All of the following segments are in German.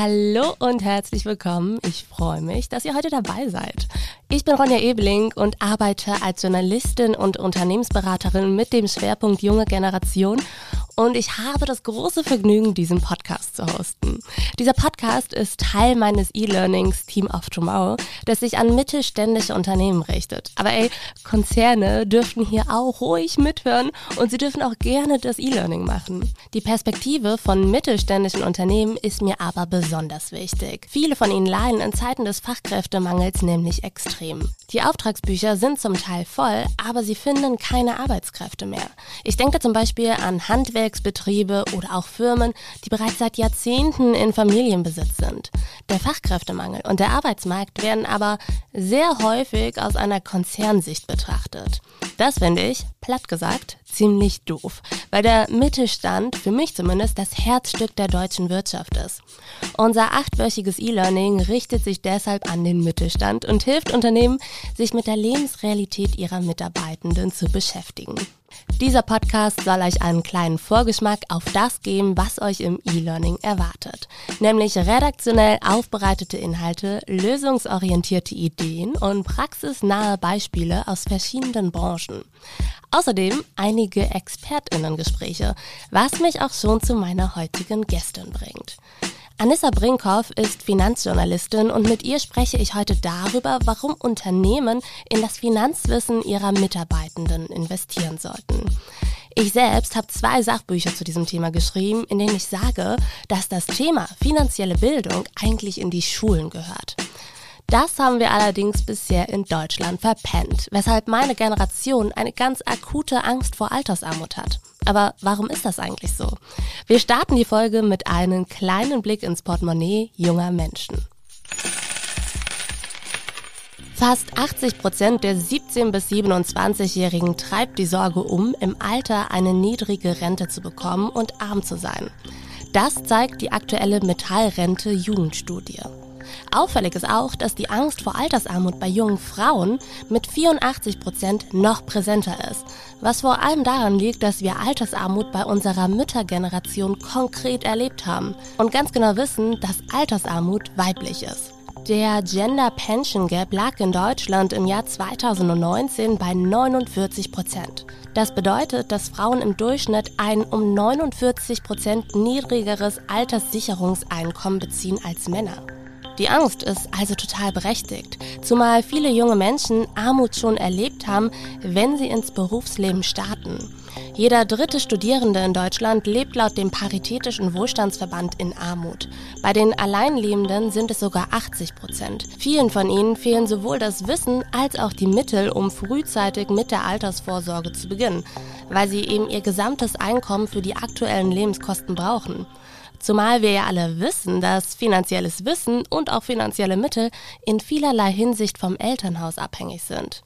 Hallo und herzlich willkommen. Ich freue mich, dass ihr heute dabei seid. Ich bin Ronja Ebeling und arbeite als Journalistin und Unternehmensberaterin mit dem Schwerpunkt junge Generation und ich habe das große Vergnügen, diesen Podcast zu hosten. Dieser Podcast ist Teil meines E-Learnings Team of Tomorrow, das sich an mittelständische Unternehmen richtet. Aber ey, Konzerne dürften hier auch ruhig mithören und sie dürfen auch gerne das E-Learning machen. Die Perspektive von mittelständischen Unternehmen ist mir aber besonders wichtig. Viele von ihnen leiden in Zeiten des Fachkräftemangels nämlich extrem. Die Auftragsbücher sind zum Teil voll, aber sie finden keine Arbeitskräfte mehr. Ich denke zum Beispiel an Handwerk Handwerksbetriebe oder auch Firmen, die bereits seit Jahrzehnten in Familienbesitz sind. Der Fachkräftemangel und der Arbeitsmarkt werden aber sehr häufig aus einer Konzernsicht betrachtet. Das finde ich, platt gesagt, ziemlich doof, weil der Mittelstand für mich zumindest das Herzstück der deutschen Wirtschaft ist. Unser achtwöchiges E-Learning richtet sich deshalb an den Mittelstand und hilft Unternehmen, sich mit der Lebensrealität ihrer Mitarbeitenden zu beschäftigen. Dieser Podcast soll euch einen kleinen Vorgeschmack auf das geben, was euch im E-Learning erwartet. Nämlich redaktionell aufbereitete Inhalte, lösungsorientierte Ideen und praxisnahe Beispiele aus verschiedenen Branchen. Außerdem einige ExpertInnen-Gespräche, was mich auch schon zu meiner heutigen Gästin bringt. Anissa Brinkhoff ist Finanzjournalistin und mit ihr spreche ich heute darüber, warum Unternehmen in das Finanzwissen ihrer Mitarbeitenden investieren sollten. Ich selbst habe zwei Sachbücher zu diesem Thema geschrieben, in denen ich sage, dass das Thema finanzielle Bildung eigentlich in die Schulen gehört. Das haben wir allerdings bisher in Deutschland verpennt, weshalb meine Generation eine ganz akute Angst vor Altersarmut hat. Aber warum ist das eigentlich so? Wir starten die Folge mit einem kleinen Blick ins Portemonnaie junger Menschen. Fast 80 Prozent der 17- bis 27-Jährigen treibt die Sorge um, im Alter eine niedrige Rente zu bekommen und arm zu sein. Das zeigt die aktuelle Metallrente Jugendstudie. Auffällig ist auch, dass die Angst vor Altersarmut bei jungen Frauen mit 84 Prozent noch präsenter ist, was vor allem daran liegt, dass wir Altersarmut bei unserer Müttergeneration konkret erlebt haben und ganz genau wissen, dass Altersarmut weiblich ist. Der Gender Pension Gap lag in Deutschland im Jahr 2019 bei 49 Prozent. Das bedeutet, dass Frauen im Durchschnitt ein um 49 Prozent niedrigeres Alterssicherungseinkommen beziehen als Männer. Die Angst ist also total berechtigt, zumal viele junge Menschen Armut schon erlebt haben, wenn sie ins Berufsleben starten. Jeder dritte Studierende in Deutschland lebt laut dem Paritätischen Wohlstandsverband in Armut. Bei den Alleinlebenden sind es sogar 80 Prozent. Vielen von ihnen fehlen sowohl das Wissen als auch die Mittel, um frühzeitig mit der Altersvorsorge zu beginnen, weil sie eben ihr gesamtes Einkommen für die aktuellen Lebenskosten brauchen. Zumal wir ja alle wissen, dass finanzielles Wissen und auch finanzielle Mittel in vielerlei Hinsicht vom Elternhaus abhängig sind.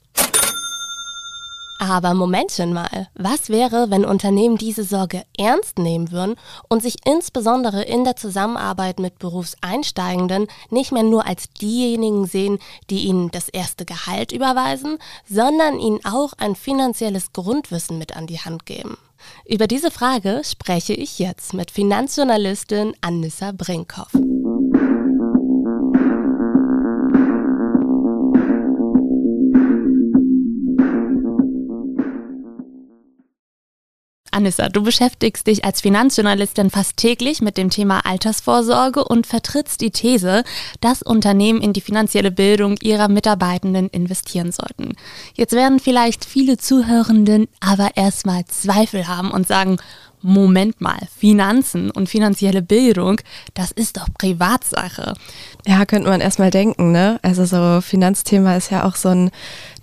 Aber Momentchen mal, was wäre, wenn Unternehmen diese Sorge ernst nehmen würden und sich insbesondere in der Zusammenarbeit mit Berufseinsteigenden nicht mehr nur als diejenigen sehen, die ihnen das erste Gehalt überweisen, sondern ihnen auch ein finanzielles Grundwissen mit an die Hand geben? Über diese Frage spreche ich jetzt mit Finanzjournalistin Anissa Brinkhoff. Anissa, du beschäftigst dich als Finanzjournalistin fast täglich mit dem Thema Altersvorsorge und vertrittst die These, dass Unternehmen in die finanzielle Bildung ihrer Mitarbeitenden investieren sollten. Jetzt werden vielleicht viele Zuhörenden aber erstmal Zweifel haben und sagen, Moment mal, Finanzen und finanzielle Bildung, das ist doch Privatsache. Ja, könnte man erstmal denken, ne? Also so Finanzthema ist ja auch so ein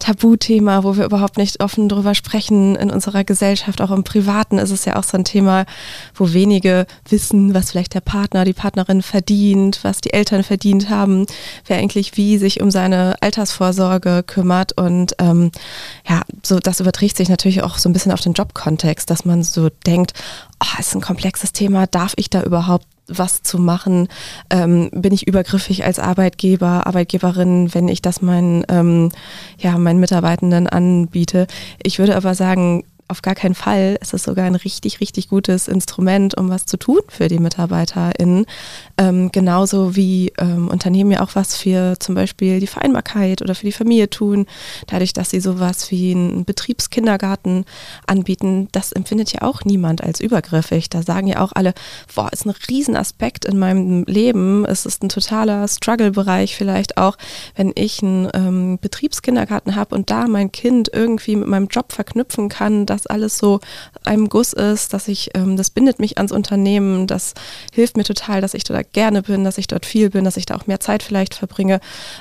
Tabuthema, wo wir überhaupt nicht offen drüber sprechen in unserer Gesellschaft. Auch im Privaten ist es ja auch so ein Thema, wo wenige wissen, was vielleicht der Partner, die Partnerin verdient, was die Eltern verdient haben, wer eigentlich wie sich um seine Altersvorsorge kümmert. Und ähm, ja, so das überträgt sich natürlich auch so ein bisschen auf den Jobkontext, dass man so denkt, oh, ist ein komplexes Thema, darf ich da überhaupt was zu machen? Ähm, bin ich übergriffig als Arbeitgeber, Arbeitgeberin, wenn ich das meinen, ähm, ja, meinen Mitarbeitenden anbiete? Ich würde aber sagen, auf gar keinen Fall. Es ist sogar ein richtig, richtig gutes Instrument, um was zu tun für die MitarbeiterInnen. Ähm, genauso wie ähm, Unternehmen ja auch was für zum Beispiel die Vereinbarkeit oder für die Familie tun. Dadurch, dass sie sowas wie einen Betriebskindergarten anbieten, das empfindet ja auch niemand als übergriffig. Da sagen ja auch alle, boah, ist ein Riesenaspekt in meinem Leben. Es ist ein totaler Struggle-Bereich vielleicht auch, wenn ich einen ähm, Betriebskindergarten habe und da mein Kind irgendwie mit meinem Job verknüpfen kann, dass alles so einem Guss ist, dass ich, ähm, das bindet mich ans Unternehmen, das hilft mir total, dass ich da gerne bin, dass ich dort viel bin, dass ich da auch mehr Zeit vielleicht verbringe.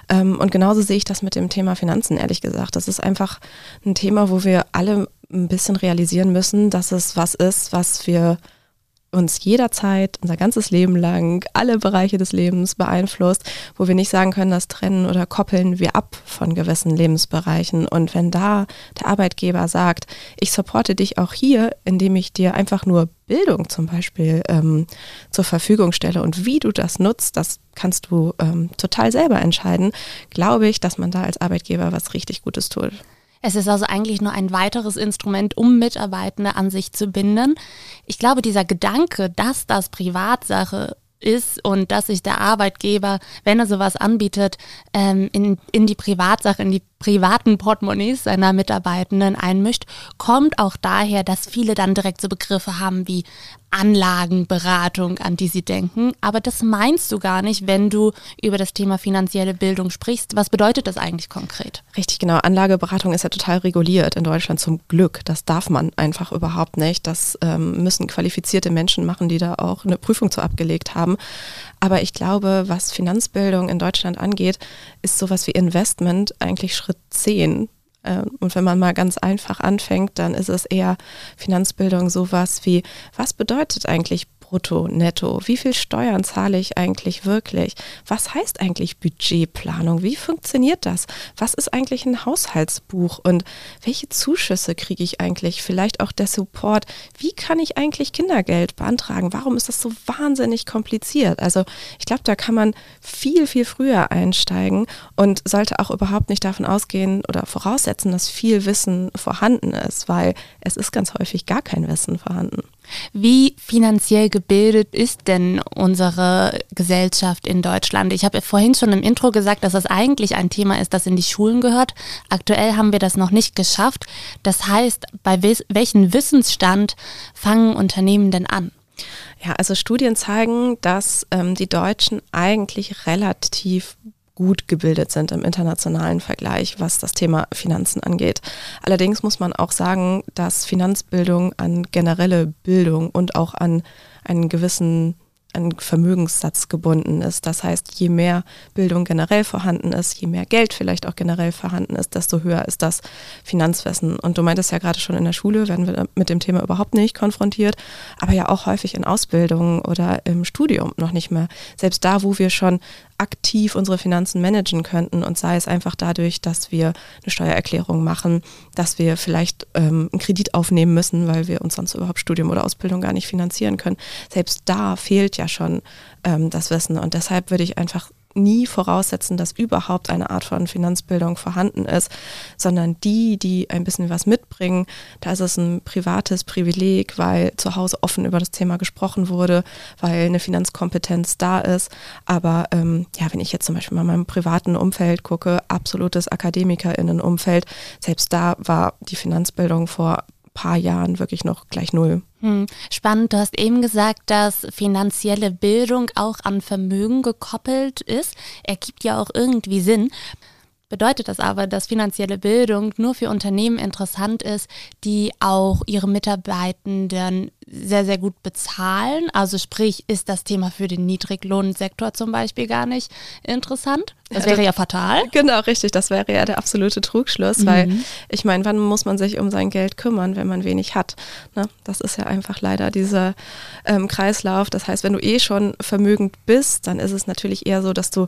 Ähm, und genauso sehe ich das mit dem Thema Finanzen, ehrlich gesagt. Das ist einfach ein Thema, wo wir alle ein bisschen realisieren müssen, dass es was ist, was wir uns jederzeit, unser ganzes Leben lang, alle Bereiche des Lebens beeinflusst, wo wir nicht sagen können, das trennen oder koppeln wir ab von gewissen Lebensbereichen. Und wenn da der Arbeitgeber sagt, ich supporte dich auch hier, indem ich dir einfach nur Bildung zum Beispiel ähm, zur Verfügung stelle und wie du das nutzt, das kannst du ähm, total selber entscheiden, glaube ich, dass man da als Arbeitgeber was richtig Gutes tut. Es ist also eigentlich nur ein weiteres Instrument, um Mitarbeitende an sich zu binden. Ich glaube, dieser Gedanke, dass das Privatsache ist und dass sich der Arbeitgeber, wenn er sowas anbietet, ähm, in, in die Privatsache, in die privaten Portemonnaies seiner Mitarbeitenden einmischt, kommt auch daher, dass viele dann direkt so Begriffe haben wie Anlagenberatung, an die sie denken. Aber das meinst du gar nicht, wenn du über das Thema finanzielle Bildung sprichst. Was bedeutet das eigentlich konkret? Richtig, genau. Anlageberatung ist ja total reguliert in Deutschland zum Glück. Das darf man einfach überhaupt nicht. Das ähm, müssen qualifizierte Menschen machen, die da auch eine Prüfung zu abgelegt haben. Aber ich glaube, was Finanzbildung in Deutschland angeht, ist sowas wie Investment eigentlich Schritt 10. Ähm, und wenn man mal ganz einfach anfängt, dann ist es eher Finanzbildung sowas wie, was bedeutet eigentlich brutto, netto? Wie viel Steuern zahle ich eigentlich wirklich? Was heißt eigentlich Budgetplanung? Wie funktioniert das? Was ist eigentlich ein Haushaltsbuch? Und welche Zuschüsse kriege ich eigentlich? Vielleicht auch der Support. Wie kann ich eigentlich Kindergeld beantragen? Warum ist das so wahnsinnig kompliziert? Also ich glaube, da kann man viel, viel früher einsteigen und sollte auch überhaupt nicht davon ausgehen oder voraussetzen, dass viel Wissen vorhanden ist, weil es ist ganz häufig gar kein Wissen vorhanden. Wie finanziell gebildet ist denn unsere Gesellschaft in Deutschland? Ich habe vorhin schon im Intro gesagt, dass das eigentlich ein Thema ist, das in die Schulen gehört. Aktuell haben wir das noch nicht geschafft. Das heißt, bei welchem Wissensstand fangen Unternehmen denn an? Ja, also Studien zeigen, dass ähm, die Deutschen eigentlich relativ gut gebildet sind im internationalen Vergleich, was das Thema Finanzen angeht. Allerdings muss man auch sagen, dass Finanzbildung an generelle Bildung und auch an einen gewissen an Vermögenssatz gebunden ist. Das heißt, je mehr Bildung generell vorhanden ist, je mehr Geld vielleicht auch generell vorhanden ist, desto höher ist das Finanzwissen. Und du meintest ja gerade schon in der Schule, werden wir mit dem Thema überhaupt nicht konfrontiert, aber ja auch häufig in Ausbildung oder im Studium noch nicht mehr. Selbst da, wo wir schon aktiv unsere Finanzen managen könnten und sei es einfach dadurch, dass wir eine Steuererklärung machen, dass wir vielleicht ähm, einen Kredit aufnehmen müssen, weil wir uns sonst überhaupt Studium oder Ausbildung gar nicht finanzieren können. Selbst da fehlt ja schon ähm, das Wissen und deshalb würde ich einfach nie voraussetzen, dass überhaupt eine Art von Finanzbildung vorhanden ist, sondern die, die ein bisschen was mitbringen, da ist es ein privates Privileg, weil zu Hause offen über das Thema gesprochen wurde, weil eine Finanzkompetenz da ist. Aber ähm, ja, wenn ich jetzt zum Beispiel mal in meinem privaten Umfeld gucke, absolutes AkademikerInnen-Umfeld, selbst da war die Finanzbildung vor paar Jahren wirklich noch gleich null. Hm, spannend. Du hast eben gesagt, dass finanzielle Bildung auch an Vermögen gekoppelt ist. Ergibt ja auch irgendwie Sinn. Bedeutet das aber, dass finanzielle Bildung nur für Unternehmen interessant ist, die auch ihre Mitarbeitenden sehr, sehr gut bezahlen? Also sprich, ist das Thema für den Niedriglohnsektor zum Beispiel gar nicht interessant? Das wäre ja fatal. Genau, richtig. Das wäre ja der absolute Trugschluss, mhm. weil ich meine, wann muss man sich um sein Geld kümmern, wenn man wenig hat? Ne? Das ist ja einfach leider dieser ähm, Kreislauf. Das heißt, wenn du eh schon vermögend bist, dann ist es natürlich eher so, dass du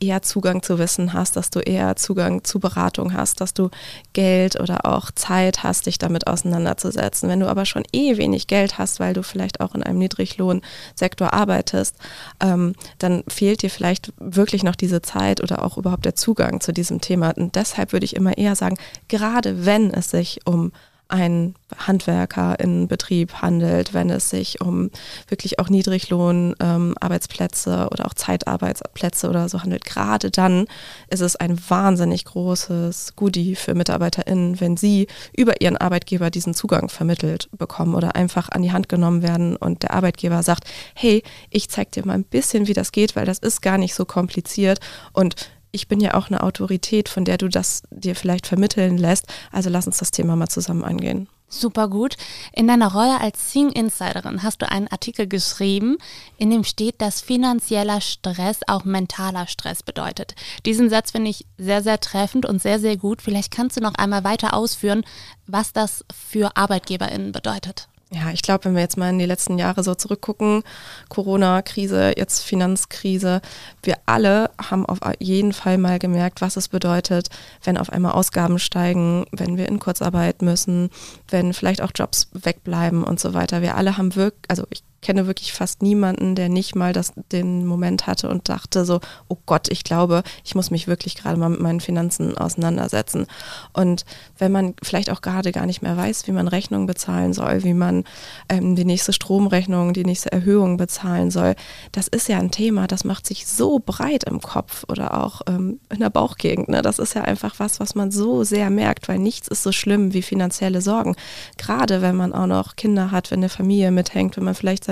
eher Zugang zu Wissen hast, dass du eher Zugang zu Beratung hast, dass du Geld oder auch Zeit hast, dich damit auseinanderzusetzen. Wenn du aber schon eh wenig Geld hast, weil du vielleicht auch in einem Niedriglohnsektor arbeitest, ähm, dann fehlt dir vielleicht wirklich noch diese Zeit oder auch überhaupt der Zugang zu diesem Thema. Und deshalb würde ich immer eher sagen, gerade wenn es sich um ein Handwerker in Betrieb handelt, wenn es sich um wirklich auch Niedriglohn-Arbeitsplätze ähm, oder auch Zeitarbeitsplätze oder so handelt. Gerade dann ist es ein wahnsinnig großes Goodie für MitarbeiterInnen, wenn sie über ihren Arbeitgeber diesen Zugang vermittelt bekommen oder einfach an die Hand genommen werden und der Arbeitgeber sagt, hey, ich zeig dir mal ein bisschen, wie das geht, weil das ist gar nicht so kompliziert und ich bin ja auch eine Autorität, von der du das dir vielleicht vermitteln lässt. Also lass uns das Thema mal zusammen angehen. Super gut. In deiner Rolle als Sing Insiderin hast du einen Artikel geschrieben, in dem steht, dass finanzieller Stress auch mentaler Stress bedeutet. Diesen Satz finde ich sehr, sehr treffend und sehr, sehr gut. Vielleicht kannst du noch einmal weiter ausführen, was das für ArbeitgeberInnen bedeutet. Ja, ich glaube, wenn wir jetzt mal in die letzten Jahre so zurückgucken, Corona-Krise, jetzt Finanzkrise, wir alle haben auf jeden Fall mal gemerkt, was es bedeutet, wenn auf einmal Ausgaben steigen, wenn wir in Kurzarbeit müssen, wenn vielleicht auch Jobs wegbleiben und so weiter. Wir alle haben wirklich, also ich kenne wirklich fast niemanden, der nicht mal das, den Moment hatte und dachte so, oh Gott, ich glaube, ich muss mich wirklich gerade mal mit meinen Finanzen auseinandersetzen. Und wenn man vielleicht auch gerade gar nicht mehr weiß, wie man Rechnungen bezahlen soll, wie man ähm, die nächste Stromrechnung, die nächste Erhöhung bezahlen soll, das ist ja ein Thema, das macht sich so breit im Kopf oder auch ähm, in der Bauchgegend. Ne? Das ist ja einfach was, was man so sehr merkt, weil nichts ist so schlimm wie finanzielle Sorgen. Gerade wenn man auch noch Kinder hat, wenn eine Familie mithängt, wenn man vielleicht seine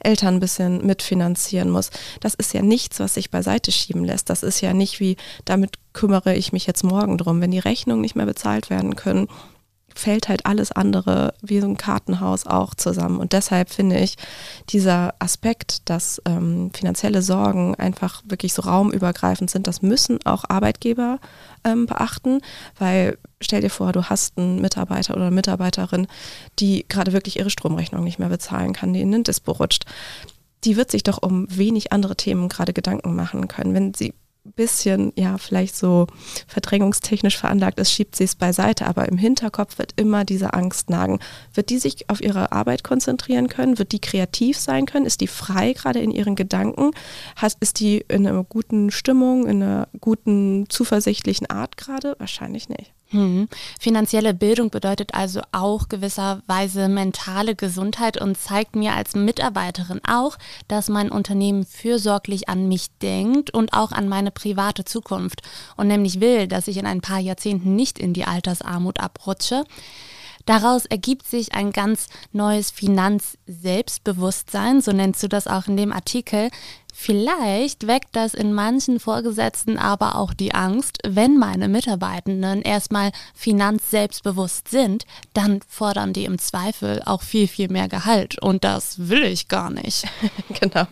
Eltern ein bisschen mitfinanzieren muss. Das ist ja nichts, was sich beiseite schieben lässt. Das ist ja nicht wie, damit kümmere ich mich jetzt morgen drum. Wenn die Rechnungen nicht mehr bezahlt werden können, fällt halt alles andere wie so ein Kartenhaus auch zusammen. Und deshalb finde ich dieser Aspekt, dass ähm, finanzielle Sorgen einfach wirklich so raumübergreifend sind, das müssen auch Arbeitgeber ähm, beachten, weil stell dir vor, du hast einen Mitarbeiter oder eine Mitarbeiterin, die gerade wirklich ihre Stromrechnung nicht mehr bezahlen kann, die in den Dispo rutscht. Die wird sich doch um wenig andere Themen gerade Gedanken machen können. Wenn sie bisschen, ja, vielleicht so verdrängungstechnisch veranlagt ist, schiebt sie es beiseite, aber im Hinterkopf wird immer diese Angst nagen. Wird die sich auf ihre Arbeit konzentrieren können? Wird die kreativ sein können? Ist die frei gerade in ihren Gedanken? ist die in einer guten Stimmung, in einer guten, zuversichtlichen Art gerade? Wahrscheinlich nicht. Hm. Finanzielle Bildung bedeutet also auch gewisserweise mentale Gesundheit und zeigt mir als Mitarbeiterin auch, dass mein Unternehmen fürsorglich an mich denkt und auch an meine private Zukunft und nämlich will, dass ich in ein paar Jahrzehnten nicht in die Altersarmut abrutsche. Daraus ergibt sich ein ganz neues Finanzselbstbewusstsein, so nennst du das auch in dem Artikel, Vielleicht weckt das in manchen Vorgesetzten aber auch die Angst, wenn meine Mitarbeitenden erstmal finanzselbstbewusst sind, dann fordern die im Zweifel auch viel, viel mehr Gehalt. Und das will ich gar nicht. genau,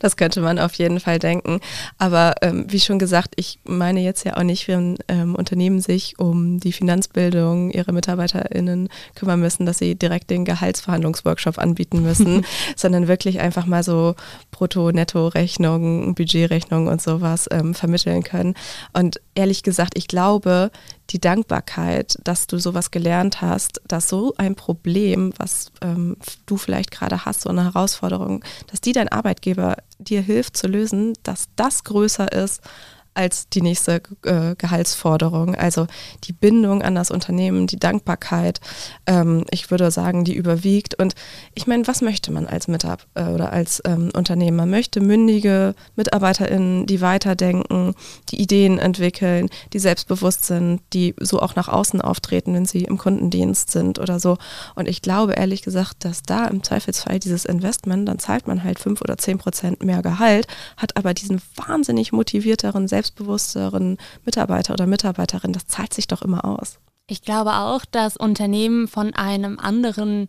das könnte man auf jeden Fall denken. Aber ähm, wie schon gesagt, ich meine jetzt ja auch nicht, wenn ähm, Unternehmen sich um die Finanzbildung ihrer MitarbeiterInnen kümmern müssen, dass sie direkt den Gehaltsverhandlungsworkshop anbieten müssen, sondern wirklich einfach mal so Brutto-Netto-Recht Rechnungen, Budgetrechnungen und sowas ähm, vermitteln können. Und ehrlich gesagt, ich glaube, die Dankbarkeit, dass du sowas gelernt hast, dass so ein Problem, was ähm, du vielleicht gerade hast, so eine Herausforderung, dass die dein Arbeitgeber dir hilft zu lösen, dass das größer ist als die nächste äh, Gehaltsforderung. Also die Bindung an das Unternehmen, die Dankbarkeit, ähm, ich würde sagen, die überwiegt. Und ich meine, was möchte man als Mitab äh, oder als ähm, Unternehmen? Man möchte mündige MitarbeiterInnen, die weiterdenken, die Ideen entwickeln, die selbstbewusst sind, die so auch nach außen auftreten, wenn sie im Kundendienst sind oder so. Und ich glaube ehrlich gesagt, dass da im Zweifelsfall dieses Investment, dann zahlt man halt fünf oder zehn Prozent mehr Gehalt, hat aber diesen wahnsinnig motivierteren, selbst selbstbewussteren Mitarbeiter oder Mitarbeiterin, das zahlt sich doch immer aus. Ich glaube auch, dass Unternehmen von einem anderen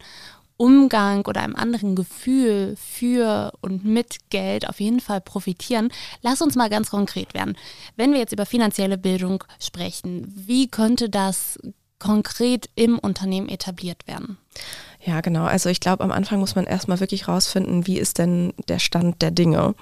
Umgang oder einem anderen Gefühl für und mit Geld auf jeden Fall profitieren. Lass uns mal ganz konkret werden. Wenn wir jetzt über finanzielle Bildung sprechen, wie könnte das konkret im Unternehmen etabliert werden? Ja, genau. Also ich glaube, am Anfang muss man erstmal wirklich rausfinden, wie ist denn der Stand der Dinge.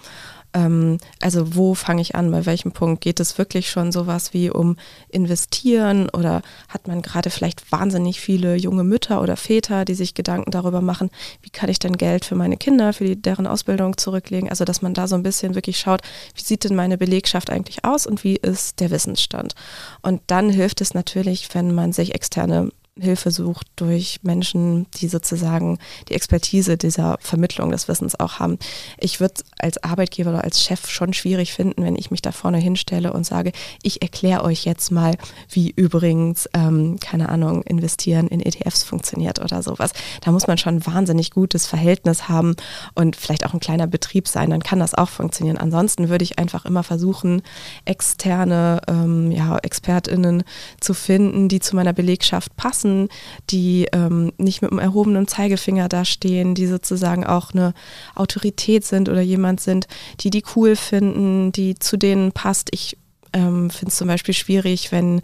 Ähm, also wo fange ich an, bei welchem Punkt geht es wirklich schon sowas wie um investieren oder hat man gerade vielleicht wahnsinnig viele junge Mütter oder Väter, die sich Gedanken darüber machen, wie kann ich denn Geld für meine Kinder, für die, deren Ausbildung zurücklegen? Also dass man da so ein bisschen wirklich schaut, wie sieht denn meine Belegschaft eigentlich aus und wie ist der Wissensstand? Und dann hilft es natürlich, wenn man sich externe Hilfe sucht durch Menschen, die sozusagen die Expertise dieser Vermittlung des Wissens auch haben. Ich würde als Arbeitgeber oder als Chef schon schwierig finden, wenn ich mich da vorne hinstelle und sage, ich erkläre euch jetzt mal, wie übrigens, ähm, keine Ahnung, investieren in ETFs funktioniert oder sowas. Da muss man schon ein wahnsinnig gutes Verhältnis haben und vielleicht auch ein kleiner Betrieb sein, dann kann das auch funktionieren. Ansonsten würde ich einfach immer versuchen, externe ähm, ja, ExpertInnen zu finden, die zu meiner Belegschaft passen lassen, die ähm, nicht mit einem erhobenen Zeigefinger da stehen, die sozusagen auch eine Autorität sind oder jemand sind, die die cool finden, die zu denen passt. Ich ähm, finde es zum Beispiel schwierig, wenn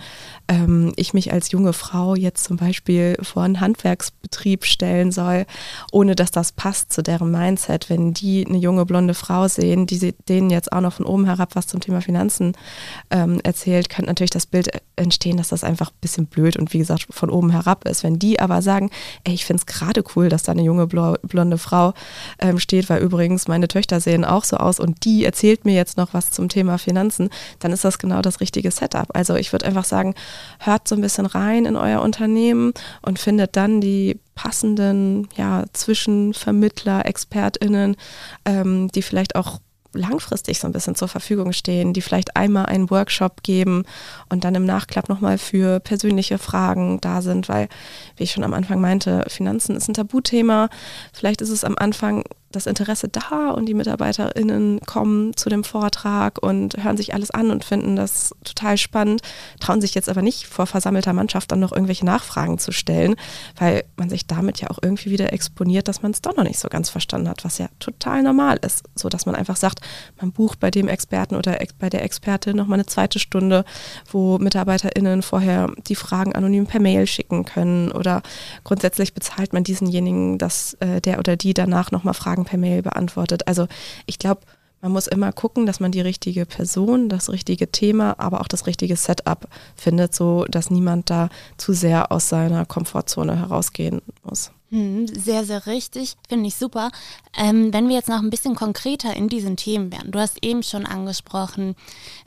ähm, ich mich als junge Frau jetzt zum Beispiel vor einen Handwerksbetrieb stellen soll, ohne dass das passt zu deren Mindset. Wenn die eine junge blonde Frau sehen, die denen jetzt auch noch von oben herab was zum Thema Finanzen ähm, erzählt, könnte natürlich das Bild entstehen, dass das einfach ein bisschen blöd und wie gesagt von oben herab ist. Wenn die aber sagen, ey, ich finde es gerade cool, dass da eine junge blonde Frau ähm, steht, weil übrigens meine Töchter sehen auch so aus und die erzählt mir jetzt noch was zum Thema Finanzen, dann ist das genau das richtige Setup. Also ich würde einfach sagen, hört so ein bisschen rein in euer Unternehmen und findet dann die passenden ja, Zwischenvermittler, ExpertInnen, ähm, die vielleicht auch langfristig so ein bisschen zur Verfügung stehen, die vielleicht einmal einen Workshop geben und dann im Nachklapp nochmal für persönliche Fragen da sind, weil, wie ich schon am Anfang meinte, Finanzen ist ein Tabuthema. Vielleicht ist es am Anfang das Interesse da und die MitarbeiterInnen kommen zu dem Vortrag und hören sich alles an und finden das total spannend, trauen sich jetzt aber nicht vor versammelter Mannschaft dann noch irgendwelche Nachfragen zu stellen, weil man sich damit ja auch irgendwie wieder exponiert, dass man es doch noch nicht so ganz verstanden hat, was ja total normal ist, so dass man einfach sagt, man bucht bei dem Experten oder bei der Expertin nochmal eine zweite Stunde, wo MitarbeiterInnen vorher die Fragen anonym per Mail schicken können oder grundsätzlich bezahlt man diesenjenigen, dass äh, der oder die danach nochmal Fragen per Mail beantwortet. Also ich glaube, man muss immer gucken, dass man die richtige Person, das richtige Thema, aber auch das richtige Setup findet, so dass niemand da zu sehr aus seiner Komfortzone herausgehen muss. Hm, sehr, sehr richtig. Finde ich super. Ähm, wenn wir jetzt noch ein bisschen konkreter in diesen Themen wären. Du hast eben schon angesprochen,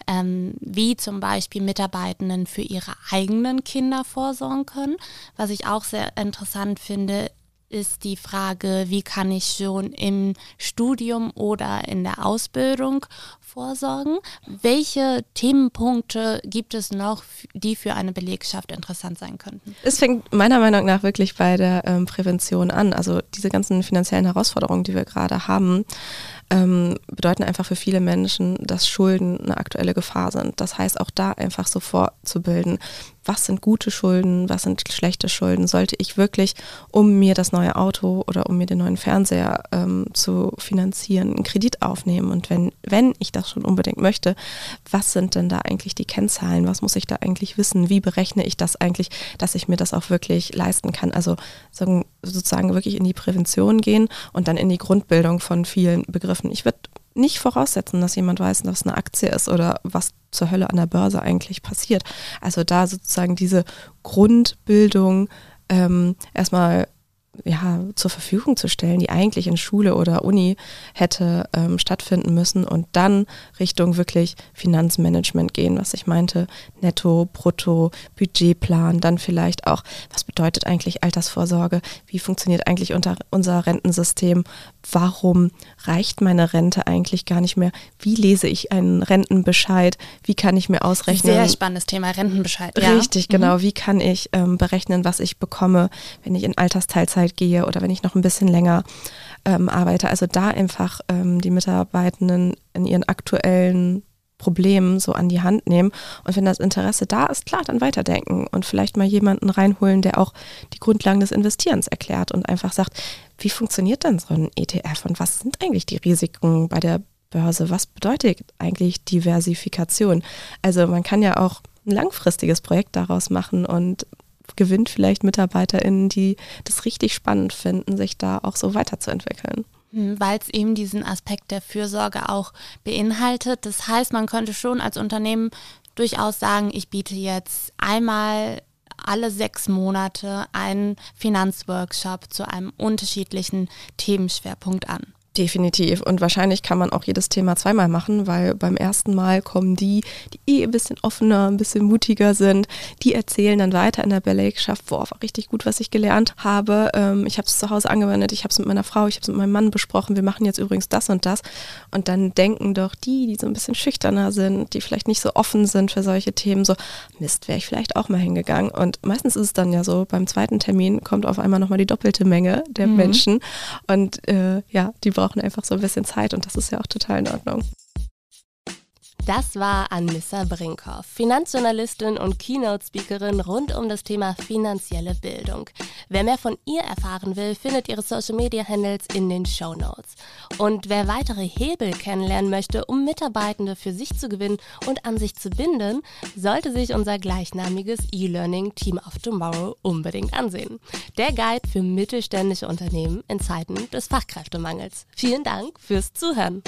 ähm, wie zum Beispiel Mitarbeitenden für ihre eigenen Kinder vorsorgen können. Was ich auch sehr interessant finde, ist die Frage, wie kann ich schon im Studium oder in der Ausbildung vorsorgen? Welche Themenpunkte gibt es noch, die für eine Belegschaft interessant sein könnten? Es fängt meiner Meinung nach wirklich bei der ähm, Prävention an. Also diese ganzen finanziellen Herausforderungen, die wir gerade haben, ähm, bedeuten einfach für viele Menschen, dass Schulden eine aktuelle Gefahr sind. Das heißt, auch da einfach so vorzubilden, was sind gute Schulden, was sind schlechte Schulden, sollte ich wirklich, um mir das neue Auto oder um mir den neuen Fernseher ähm, zu finanzieren, einen Kredit aufnehmen. Und wenn, wenn ich das schon unbedingt möchte, was sind denn da eigentlich die Kennzahlen? Was muss ich da eigentlich wissen? Wie berechne ich das eigentlich, dass ich mir das auch wirklich leisten kann? Also sozusagen wirklich in die Prävention gehen und dann in die Grundbildung von vielen Begriffen. Ich würde nicht voraussetzen, dass jemand weiß, was eine Aktie ist oder was zur Hölle an der Börse eigentlich passiert. Also da sozusagen diese Grundbildung ähm, erstmal ja, zur Verfügung zu stellen, die eigentlich in Schule oder Uni hätte ähm, stattfinden müssen und dann Richtung wirklich Finanzmanagement gehen, was ich meinte, Netto, Brutto, Budgetplan, dann vielleicht auch, was bedeutet eigentlich Altersvorsorge, wie funktioniert eigentlich unter, unser Rentensystem, warum reicht meine Rente eigentlich gar nicht mehr, wie lese ich einen Rentenbescheid, wie kann ich mir ausrechnen. Sehr spannendes Thema, Rentenbescheid. Richtig, ja. genau, mhm. wie kann ich ähm, berechnen, was ich bekomme, wenn ich in Altersteilzeit Teilzeit gehe oder wenn ich noch ein bisschen länger ähm, arbeite. Also da einfach ähm, die Mitarbeitenden in ihren aktuellen Problemen so an die Hand nehmen. Und wenn das Interesse da ist, klar, dann weiterdenken und vielleicht mal jemanden reinholen, der auch die Grundlagen des Investierens erklärt und einfach sagt, wie funktioniert denn so ein ETF und was sind eigentlich die Risiken bei der Börse? Was bedeutet eigentlich Diversifikation? Also man kann ja auch ein langfristiges Projekt daraus machen und gewinnt vielleicht MitarbeiterInnen, die das richtig spannend finden, sich da auch so weiterzuentwickeln. Hm, Weil es eben diesen Aspekt der Fürsorge auch beinhaltet. Das heißt, man könnte schon als Unternehmen durchaus sagen, ich biete jetzt einmal alle sechs Monate einen Finanzworkshop zu einem unterschiedlichen Themenschwerpunkt an. Definitiv. Und wahrscheinlich kann man auch jedes Thema zweimal machen, weil beim ersten Mal kommen die, die eh ein bisschen offener, ein bisschen mutiger sind, die erzählen dann weiter in der Belegschaft, boah, war richtig gut, was ich gelernt habe. Ähm, ich habe es zu Hause angewendet, ich habe es mit meiner Frau, ich habe es mit meinem Mann besprochen, wir machen jetzt übrigens das und das. Und dann denken doch die, die so ein bisschen schüchterner sind, die vielleicht nicht so offen sind für solche Themen, so, Mist, wäre ich vielleicht auch mal hingegangen. Und meistens ist es dann ja so, beim zweiten Termin kommt auf einmal nochmal die doppelte Menge der mhm. Menschen. Und äh, ja, die brauchen brauchen einfach so ein bisschen Zeit und das ist ja auch total in Ordnung. Das war Anissa Brinkhoff, Finanzjournalistin und Keynote-Speakerin rund um das Thema finanzielle Bildung. Wer mehr von ihr erfahren will, findet ihre Social-Media-Handles in den Show Notes. Und wer weitere Hebel kennenlernen möchte, um Mitarbeitende für sich zu gewinnen und an sich zu binden, sollte sich unser gleichnamiges E-Learning Team of Tomorrow unbedingt ansehen. Der Guide für mittelständische Unternehmen in Zeiten des Fachkräftemangels. Vielen Dank fürs Zuhören.